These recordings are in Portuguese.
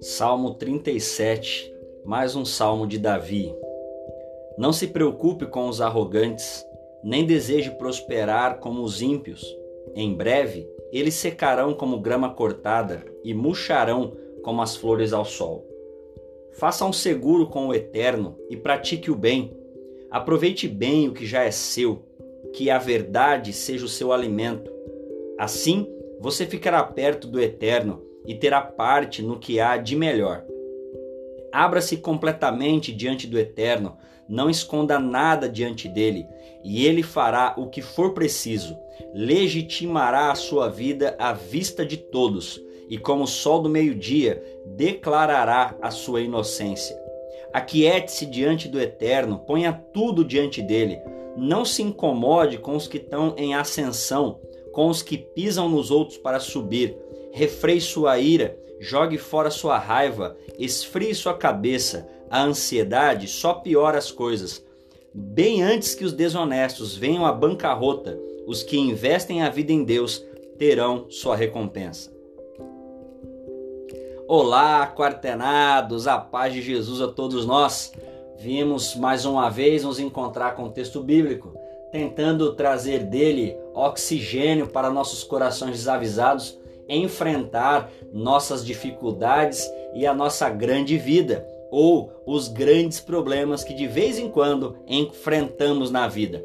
Salmo 37, mais um salmo de Davi. Não se preocupe com os arrogantes, nem deseje prosperar como os ímpios. Em breve, eles secarão como grama cortada e murcharão como as flores ao sol. Faça um seguro com o eterno e pratique o bem. Aproveite bem o que já é seu, que a verdade seja o seu alimento. Assim, você ficará perto do eterno e terá parte no que há de melhor. Abra-se completamente diante do Eterno, não esconda nada diante dele, e ele fará o que for preciso, legitimará a sua vida à vista de todos, e como o sol do meio-dia, declarará a sua inocência. Aquiete-se diante do Eterno, ponha tudo diante dele, não se incomode com os que estão em ascensão, com os que pisam nos outros para subir refreie sua ira, jogue fora sua raiva, esfrie sua cabeça. A ansiedade só piora as coisas. Bem antes que os desonestos venham à bancarrota, os que investem a vida em Deus terão sua recompensa. Olá, quartenados, a paz de Jesus a todos nós. Vimos mais uma vez nos encontrar com o texto bíblico, tentando trazer dele oxigênio para nossos corações desavisados enfrentar nossas dificuldades e a nossa grande vida ou os grandes problemas que de vez em quando enfrentamos na vida.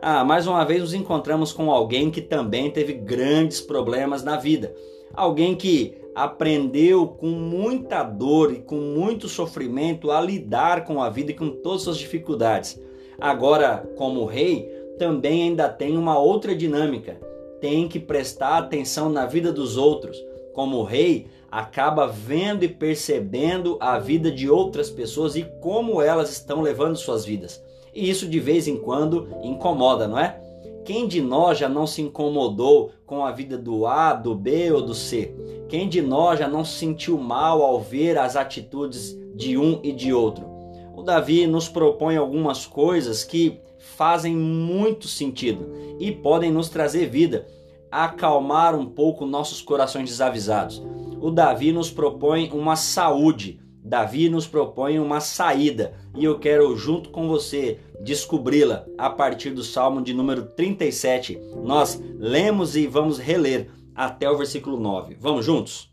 Ah, mais uma vez nos encontramos com alguém que também teve grandes problemas na vida. Alguém que aprendeu com muita dor e com muito sofrimento a lidar com a vida e com todas as dificuldades. Agora, como rei, também ainda tem uma outra dinâmica tem que prestar atenção na vida dos outros. Como rei, acaba vendo e percebendo a vida de outras pessoas e como elas estão levando suas vidas. E isso de vez em quando incomoda, não é? Quem de nós já não se incomodou com a vida do A, do B ou do C? Quem de nós já não se sentiu mal ao ver as atitudes de um e de outro? O Davi nos propõe algumas coisas que fazem muito sentido e podem nos trazer vida, acalmar um pouco nossos corações desavisados. O Davi nos propõe uma saúde, Davi nos propõe uma saída e eu quero, junto com você, descobri-la a partir do Salmo de número 37. Nós lemos e vamos reler até o versículo 9. Vamos juntos?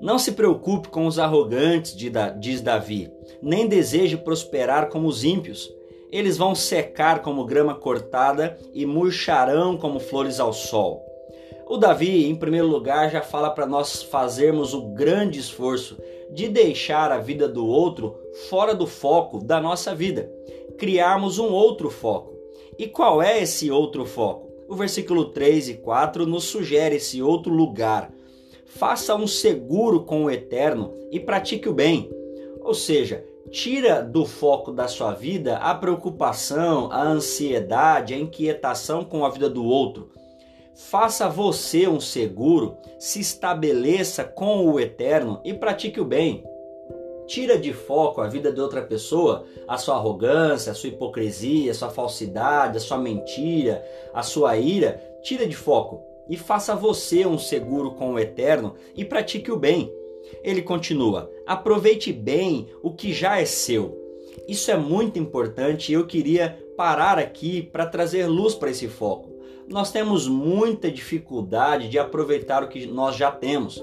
Não se preocupe com os arrogantes, diz Davi, nem deseje prosperar como os ímpios. Eles vão secar como grama cortada e murcharão como flores ao sol. O Davi, em primeiro lugar, já fala para nós fazermos o grande esforço de deixar a vida do outro fora do foco da nossa vida, criarmos um outro foco. E qual é esse outro foco? O versículo 3 e 4 nos sugere esse outro lugar faça um seguro com o eterno e pratique o bem. Ou seja, tira do foco da sua vida a preocupação, a ansiedade, a inquietação com a vida do outro. Faça você um seguro, se estabeleça com o eterno e pratique o bem. Tira de foco a vida de outra pessoa, a sua arrogância, a sua hipocrisia, a sua falsidade, a sua mentira, a sua ira. Tira de foco e faça você um seguro com o eterno e pratique o bem. Ele continua: aproveite bem o que já é seu. Isso é muito importante e eu queria parar aqui para trazer luz para esse foco. Nós temos muita dificuldade de aproveitar o que nós já temos.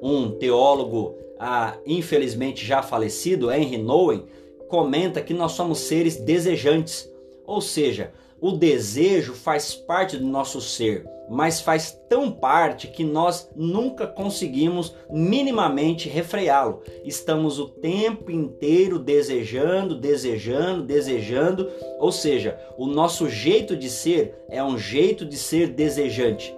Um teólogo, ah, infelizmente já falecido, Henry Nouwen, comenta que nós somos seres desejantes, ou seja, o desejo faz parte do nosso ser, mas faz tão parte que nós nunca conseguimos minimamente refreá-lo. Estamos o tempo inteiro desejando, desejando, desejando, ou seja, o nosso jeito de ser é um jeito de ser desejante.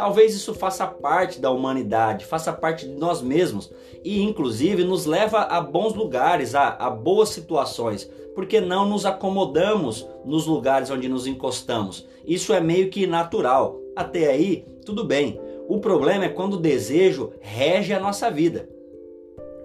Talvez isso faça parte da humanidade, faça parte de nós mesmos e, inclusive, nos leva a bons lugares, a, a boas situações porque não nos acomodamos nos lugares onde nos encostamos. Isso é meio que natural. Até aí, tudo bem. O problema é quando o desejo rege a nossa vida.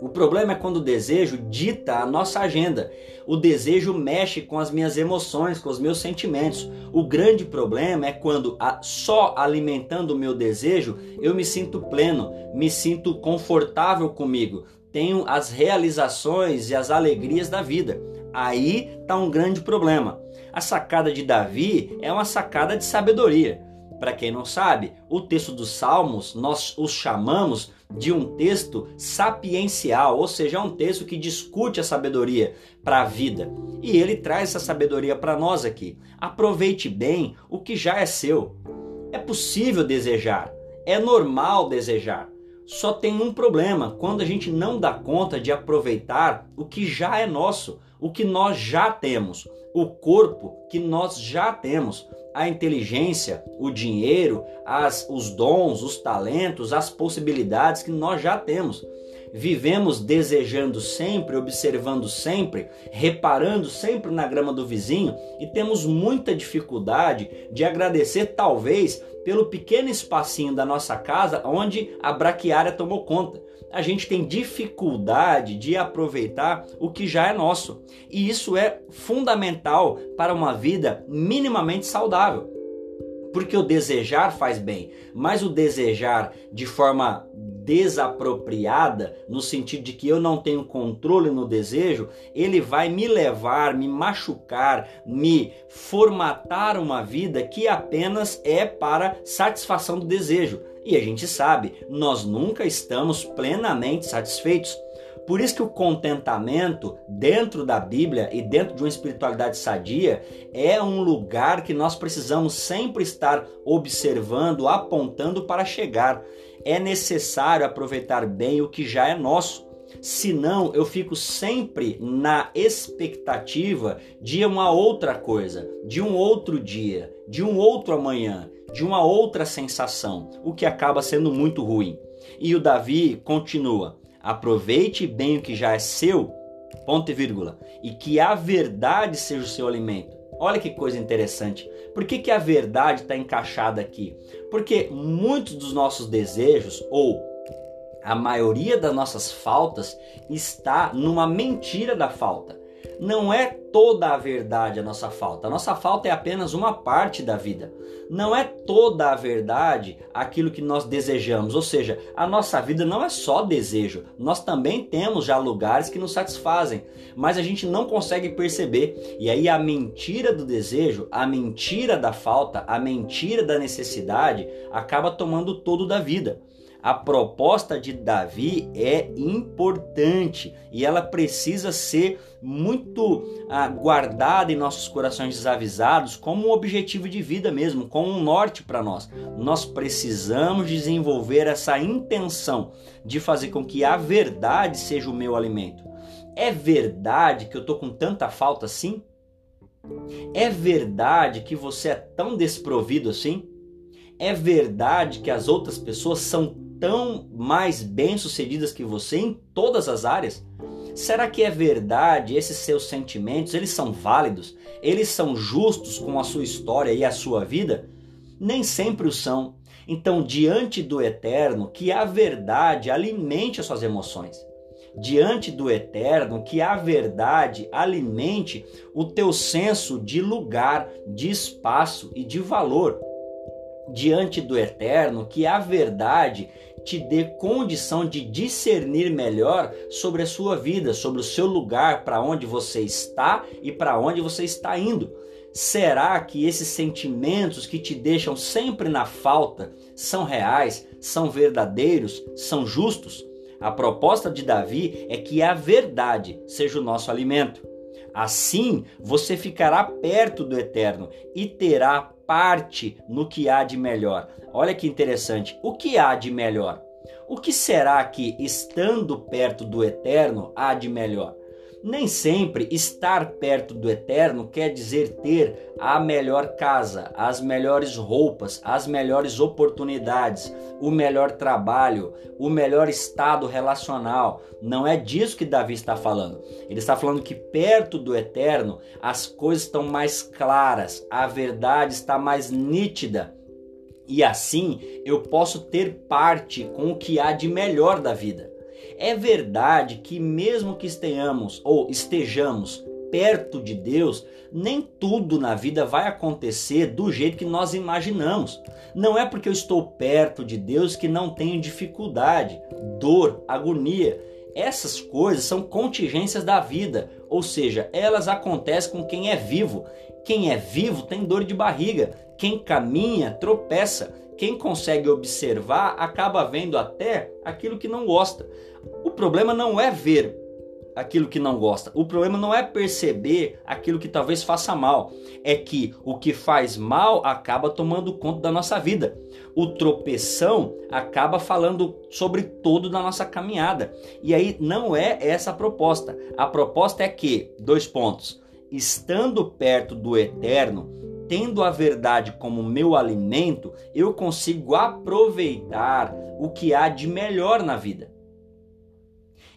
O problema é quando o desejo dita a nossa agenda. O desejo mexe com as minhas emoções, com os meus sentimentos. O grande problema é quando só alimentando o meu desejo eu me sinto pleno, me sinto confortável comigo, tenho as realizações e as alegrias da vida. Aí está um grande problema. A sacada de Davi é uma sacada de sabedoria. Para quem não sabe, o texto dos Salmos nós os chamamos de um texto sapiencial, ou seja, é um texto que discute a sabedoria para a vida. E ele traz essa sabedoria para nós aqui. Aproveite bem o que já é seu. É possível desejar, é normal desejar. Só tem um problema quando a gente não dá conta de aproveitar o que já é nosso, o que nós já temos, o corpo que nós já temos, a inteligência, o dinheiro, as, os dons, os talentos, as possibilidades que nós já temos. Vivemos desejando sempre, observando sempre, reparando sempre na grama do vizinho e temos muita dificuldade de agradecer, talvez, pelo pequeno espacinho da nossa casa onde a braquiária tomou conta. A gente tem dificuldade de aproveitar o que já é nosso. E isso é fundamental para uma vida minimamente saudável. Porque o desejar faz bem, mas o desejar de forma desapropriada, no sentido de que eu não tenho controle no desejo, ele vai me levar, me machucar, me formatar uma vida que apenas é para satisfação do desejo. E a gente sabe, nós nunca estamos plenamente satisfeitos. Por isso que o contentamento dentro da Bíblia e dentro de uma espiritualidade sadia é um lugar que nós precisamos sempre estar observando, apontando para chegar. É necessário aproveitar bem o que já é nosso. Senão eu fico sempre na expectativa de uma outra coisa, de um outro dia, de um outro amanhã, de uma outra sensação, o que acaba sendo muito ruim. E o Davi continua: Aproveite bem o que já é seu, ponto e vírgula, e que a verdade seja o seu alimento. Olha que coisa interessante. Por que, que a verdade está encaixada aqui? Porque muitos dos nossos desejos, ou a maioria das nossas faltas, está numa mentira da falta não é toda a verdade a nossa falta. A nossa falta é apenas uma parte da vida. Não é toda a verdade aquilo que nós desejamos. Ou seja, a nossa vida não é só desejo. Nós também temos já lugares que nos satisfazem, mas a gente não consegue perceber. E aí a mentira do desejo, a mentira da falta, a mentira da necessidade acaba tomando todo da vida. A proposta de Davi é importante e ela precisa ser muito ah, guardada em nossos corações desavisados como um objetivo de vida mesmo, como um norte para nós. Nós precisamos desenvolver essa intenção de fazer com que a verdade seja o meu alimento. É verdade que eu tô com tanta falta assim? É verdade que você é tão desprovido assim? É verdade que as outras pessoas são tão mais bem-sucedidas que você em todas as áreas? Será que é verdade esses seus sentimentos, eles são válidos? Eles são justos com a sua história e a sua vida? Nem sempre o são. Então, diante do eterno, que a verdade alimente as suas emoções. Diante do eterno, que a verdade alimente o teu senso de lugar, de espaço e de valor diante do eterno, que a verdade te dê condição de discernir melhor sobre a sua vida, sobre o seu lugar, para onde você está e para onde você está indo. Será que esses sentimentos que te deixam sempre na falta são reais, são verdadeiros, são justos? A proposta de Davi é que a verdade seja o nosso alimento. Assim, você ficará perto do eterno e terá parte no que há de melhor. Olha que interessante. O que há de melhor? O que será que, estando perto do eterno, há de melhor? Nem sempre estar perto do eterno quer dizer ter a melhor casa, as melhores roupas, as melhores oportunidades, o melhor trabalho, o melhor estado relacional. Não é disso que Davi está falando. Ele está falando que perto do eterno as coisas estão mais claras, a verdade está mais nítida. E assim eu posso ter parte com o que há de melhor da vida. É verdade que mesmo que estejamos ou estejamos perto de Deus, nem tudo na vida vai acontecer do jeito que nós imaginamos. Não é porque eu estou perto de Deus que não tenho dificuldade, dor, agonia. Essas coisas são contingências da vida, ou seja, elas acontecem com quem é vivo. Quem é vivo tem dor de barriga, quem caminha tropeça, quem consegue observar acaba vendo até aquilo que não gosta. O problema não é ver aquilo que não gosta. O problema não é perceber aquilo que talvez faça mal, é que o que faz mal acaba tomando conta da nossa vida. O tropeção acaba falando sobre tudo da nossa caminhada. E aí não é essa a proposta. A proposta é que, dois pontos, estando perto do eterno, tendo a verdade como meu alimento, eu consigo aproveitar o que há de melhor na vida.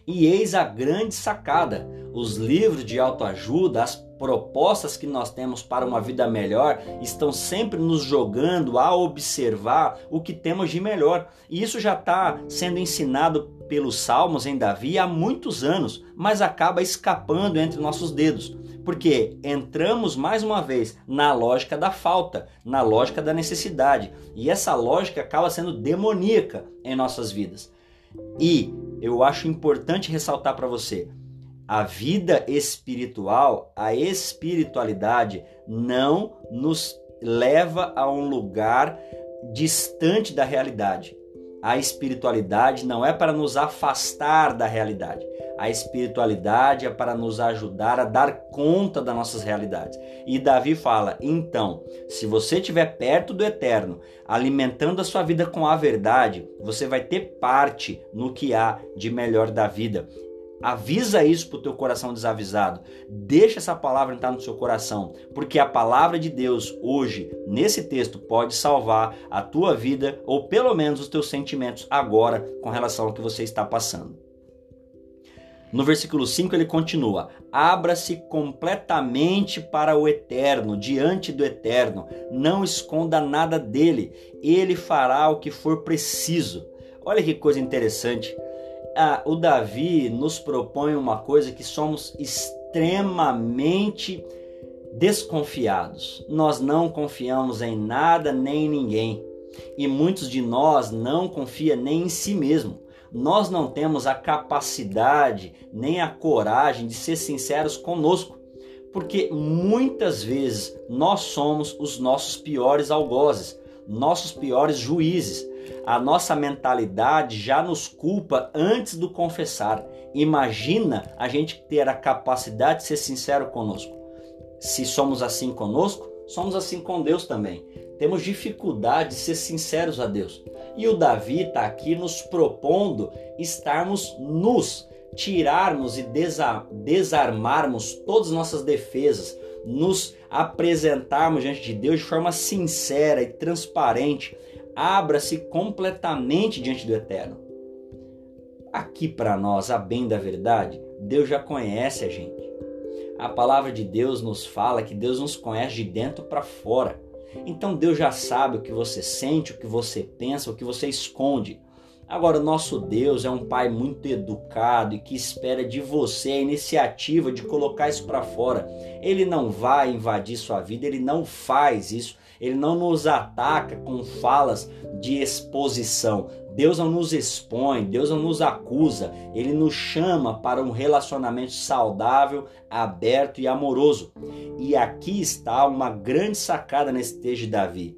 E eis a grande sacada: os livros de autoajuda, as propostas que nós temos para uma vida melhor estão sempre nos jogando a observar o que temos de melhor. E isso já está sendo ensinado pelos Salmos em Davi há muitos anos, mas acaba escapando entre nossos dedos. Porque entramos mais uma vez na lógica da falta, na lógica da necessidade. E essa lógica acaba sendo demoníaca em nossas vidas. E eu acho importante ressaltar para você: a vida espiritual, a espiritualidade não nos leva a um lugar distante da realidade. A espiritualidade não é para nos afastar da realidade. A espiritualidade é para nos ajudar a dar conta das nossas realidades. E Davi fala: então, se você estiver perto do eterno, alimentando a sua vida com a verdade, você vai ter parte no que há de melhor da vida. Avisa isso para o teu coração desavisado. Deixa essa palavra entrar no seu coração, porque a palavra de Deus hoje, nesse texto, pode salvar a tua vida ou pelo menos os teus sentimentos agora com relação ao que você está passando. No versículo 5 ele continua: Abra-se completamente para o eterno, diante do eterno, não esconda nada dele, ele fará o que for preciso. Olha que coisa interessante ah, o Davi nos propõe uma coisa que somos extremamente desconfiados. Nós não confiamos em nada nem em ninguém. E muitos de nós não confia nem em si mesmo. Nós não temos a capacidade nem a coragem de ser sinceros conosco, porque muitas vezes nós somos os nossos piores algozes, nossos piores juízes a nossa mentalidade já nos culpa antes do confessar. Imagina a gente ter a capacidade de ser sincero conosco. Se somos assim conosco, somos assim com Deus também. Temos dificuldade de ser sinceros a Deus. E o Davi está aqui nos propondo estarmos nus, tirarmos e desarmarmos todas as nossas defesas, nos apresentarmos diante de Deus de forma sincera e transparente abra-se completamente diante do Eterno. Aqui para nós, a bem da verdade, Deus já conhece a gente. A palavra de Deus nos fala que Deus nos conhece de dentro para fora. Então Deus já sabe o que você sente, o que você pensa, o que você esconde. Agora, o nosso Deus é um Pai muito educado e que espera de você a iniciativa de colocar isso para fora. Ele não vai invadir sua vida, ele não faz isso ele não nos ataca com falas de exposição. Deus não nos expõe, Deus não nos acusa, ele nos chama para um relacionamento saudável, aberto e amoroso. E aqui está uma grande sacada nesse texto de Davi.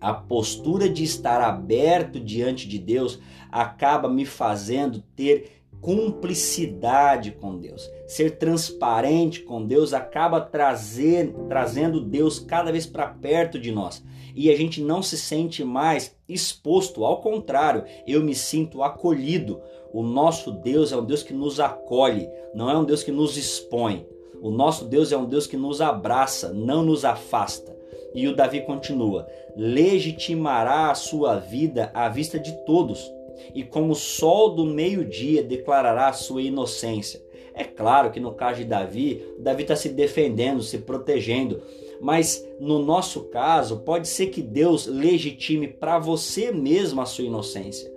A postura de estar aberto diante de Deus acaba me fazendo ter cumplicidade com Deus. Ser transparente com Deus acaba trazer, trazendo Deus cada vez para perto de nós. E a gente não se sente mais exposto, ao contrário, eu me sinto acolhido. O nosso Deus é um Deus que nos acolhe, não é um Deus que nos expõe. O nosso Deus é um Deus que nos abraça, não nos afasta. E o Davi continua: legitimará a sua vida à vista de todos e como o sol do meio-dia declarará a sua inocência. É claro que no caso de Davi, Davi está se defendendo, se protegendo, mas no nosso caso, pode ser que Deus legitime para você mesmo a sua inocência.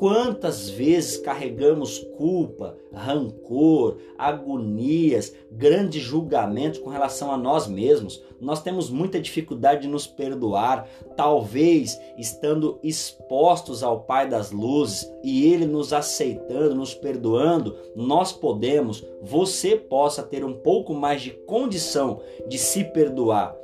Quantas vezes carregamos culpa, rancor, agonias, grandes julgamentos com relação a nós mesmos? Nós temos muita dificuldade de nos perdoar, talvez estando expostos ao Pai das Luzes e Ele nos aceitando, nos perdoando, nós podemos, você possa ter um pouco mais de condição de se perdoar.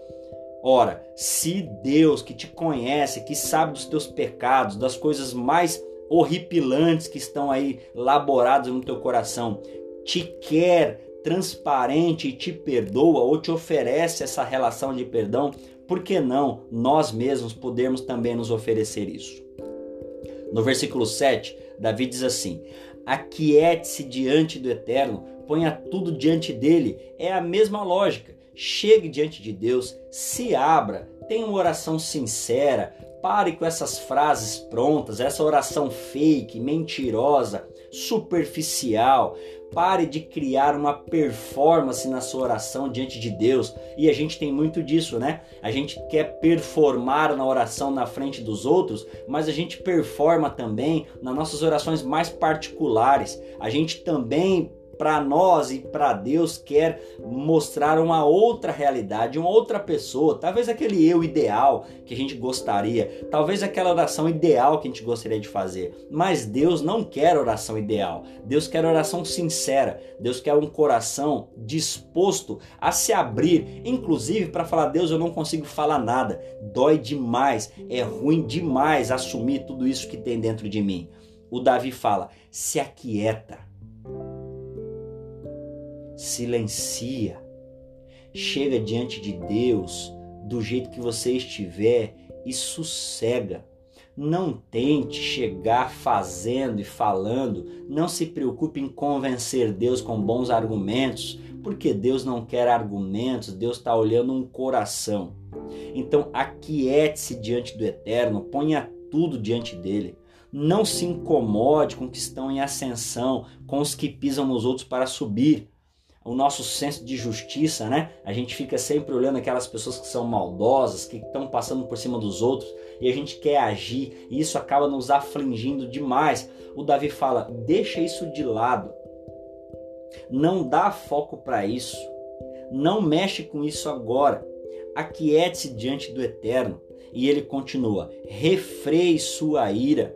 Ora, se Deus que te conhece, que sabe dos teus pecados, das coisas mais horripilantes que estão aí laborados no teu coração, te quer transparente e te perdoa ou te oferece essa relação de perdão, por que não nós mesmos podemos também nos oferecer isso? No versículo 7, Davi diz assim: Aquiete-se diante do Eterno, ponha tudo diante dele. É a mesma lógica. Chegue diante de Deus, se abra, tenha uma oração sincera, Pare com essas frases prontas, essa oração fake, mentirosa, superficial. Pare de criar uma performance na sua oração diante de Deus. E a gente tem muito disso, né? A gente quer performar na oração na frente dos outros, mas a gente performa também nas nossas orações mais particulares. A gente também para nós e para Deus quer mostrar uma outra realidade, uma outra pessoa, talvez aquele eu ideal que a gente gostaria, talvez aquela oração ideal que a gente gostaria de fazer. Mas Deus não quer oração ideal. Deus quer oração sincera. Deus quer um coração disposto a se abrir, inclusive para falar: "Deus, eu não consigo falar nada. Dói demais, é ruim demais assumir tudo isso que tem dentro de mim." O Davi fala: "Se aquieta." Silencia, chega diante de Deus do jeito que você estiver e sossega. Não tente chegar fazendo e falando, não se preocupe em convencer Deus com bons argumentos, porque Deus não quer argumentos, Deus está olhando um coração. Então, aquiete-se diante do Eterno, ponha tudo diante dele. Não se incomode com os que estão em ascensão, com os que pisam nos outros para subir o nosso senso de justiça, né? A gente fica sempre olhando aquelas pessoas que são maldosas, que estão passando por cima dos outros e a gente quer agir e isso acaba nos afligindo demais. O Davi fala: deixa isso de lado, não dá foco para isso, não mexe com isso agora, aquiete-se diante do Eterno. E ele continua: refreie sua ira,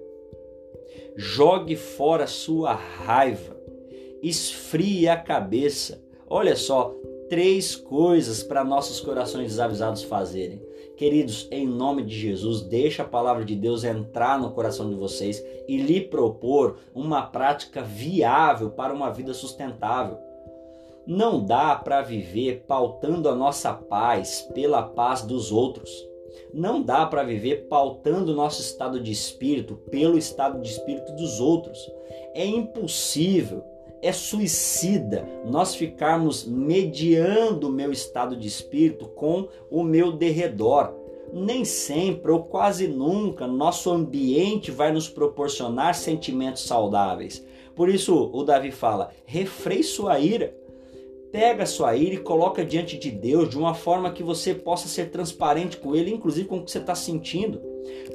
jogue fora sua raiva esfrie a cabeça. Olha só, três coisas para nossos corações desavisados fazerem. Queridos, em nome de Jesus, deixa a palavra de Deus entrar no coração de vocês e lhe propor uma prática viável para uma vida sustentável. Não dá para viver pautando a nossa paz pela paz dos outros. Não dá para viver pautando o nosso estado de espírito pelo estado de espírito dos outros. É impossível é suicida nós ficarmos mediando o meu estado de espírito com o meu derredor. Nem sempre ou quase nunca nosso ambiente vai nos proporcionar sentimentos saudáveis. Por isso o Davi fala: refreie sua ira. Pega sua ira e coloca diante de Deus de uma forma que você possa ser transparente com Ele, inclusive com o que você está sentindo.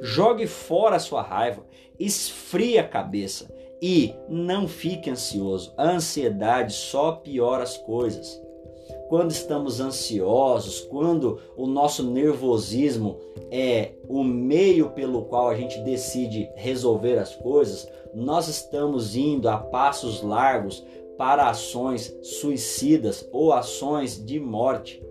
Jogue fora a sua raiva, esfria a cabeça e não fique ansioso. A ansiedade só piora as coisas. Quando estamos ansiosos, quando o nosso nervosismo é o meio pelo qual a gente decide resolver as coisas, nós estamos indo a passos largos para ações suicidas ou ações de morte.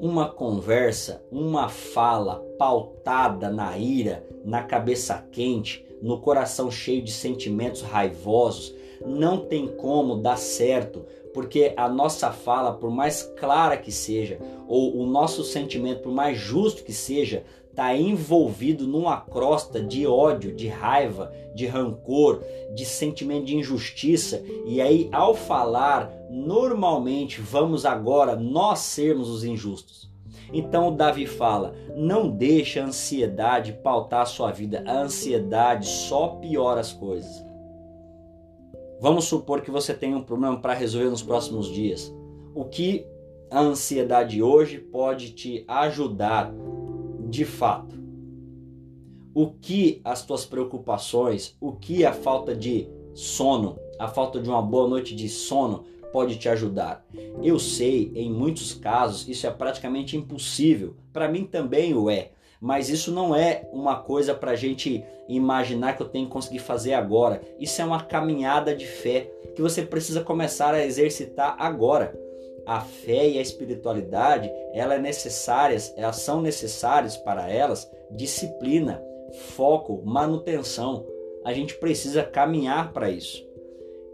Uma conversa, uma fala pautada na ira, na cabeça quente, no coração cheio de sentimentos raivosos, não tem como dar certo, porque a nossa fala, por mais clara que seja, ou o nosso sentimento, por mais justo que seja, está envolvido numa crosta de ódio, de raiva, de rancor, de sentimento de injustiça. E aí, ao falar, normalmente vamos agora nós sermos os injustos. Então Davi fala: não deixe a ansiedade pautar a sua vida. A ansiedade só piora as coisas. Vamos supor que você tenha um problema para resolver nos próximos dias. O que a ansiedade hoje pode te ajudar de fato? o que as tuas preocupações, o que a falta de sono, a falta de uma boa noite de sono pode te ajudar. Eu sei, em muitos casos, isso é praticamente impossível. Para mim também o é. Mas isso não é uma coisa para a gente imaginar que eu tenho que conseguir fazer agora. Isso é uma caminhada de fé que você precisa começar a exercitar agora. A fé e a espiritualidade, ela é necessárias, elas são necessárias para elas disciplina, foco, manutenção. A gente precisa caminhar para isso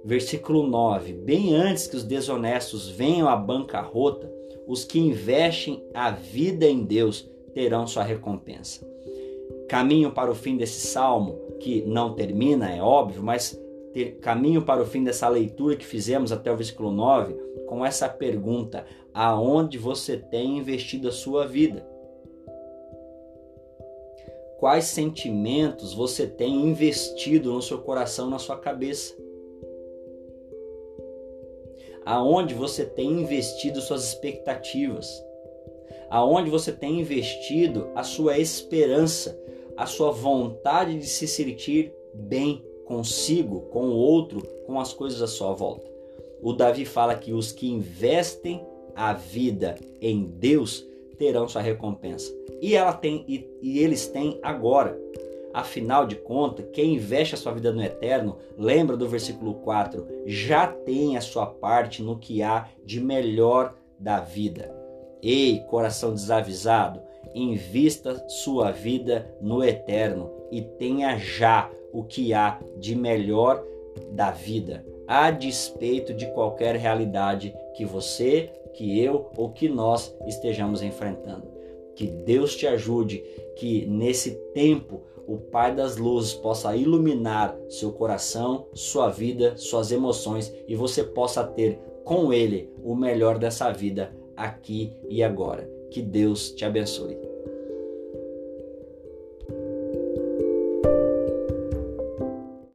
versículo 9: Bem antes que os desonestos venham à bancarrota, os que investem a vida em Deus terão sua recompensa. Caminho para o fim desse salmo, que não termina, é óbvio, mas ter caminho para o fim dessa leitura que fizemos até o versículo 9, com essa pergunta: aonde você tem investido a sua vida? Quais sentimentos você tem investido no seu coração, na sua cabeça? Aonde você tem investido suas expectativas, aonde você tem investido a sua esperança, a sua vontade de se sentir bem consigo, com o outro, com as coisas à sua volta. O Davi fala que os que investem a vida em Deus terão sua recompensa. E ela tem e, e eles têm agora. Afinal de contas, quem investe a sua vida no eterno, lembra do versículo 4, já tem a sua parte no que há de melhor da vida. Ei, coração desavisado, invista sua vida no eterno e tenha já o que há de melhor da vida, a despeito de qualquer realidade que você, que eu ou que nós estejamos enfrentando. Que Deus te ajude, que nesse tempo o Pai das luzes possa iluminar seu coração, sua vida, suas emoções e você possa ter com Ele o melhor dessa vida aqui e agora. Que Deus te abençoe.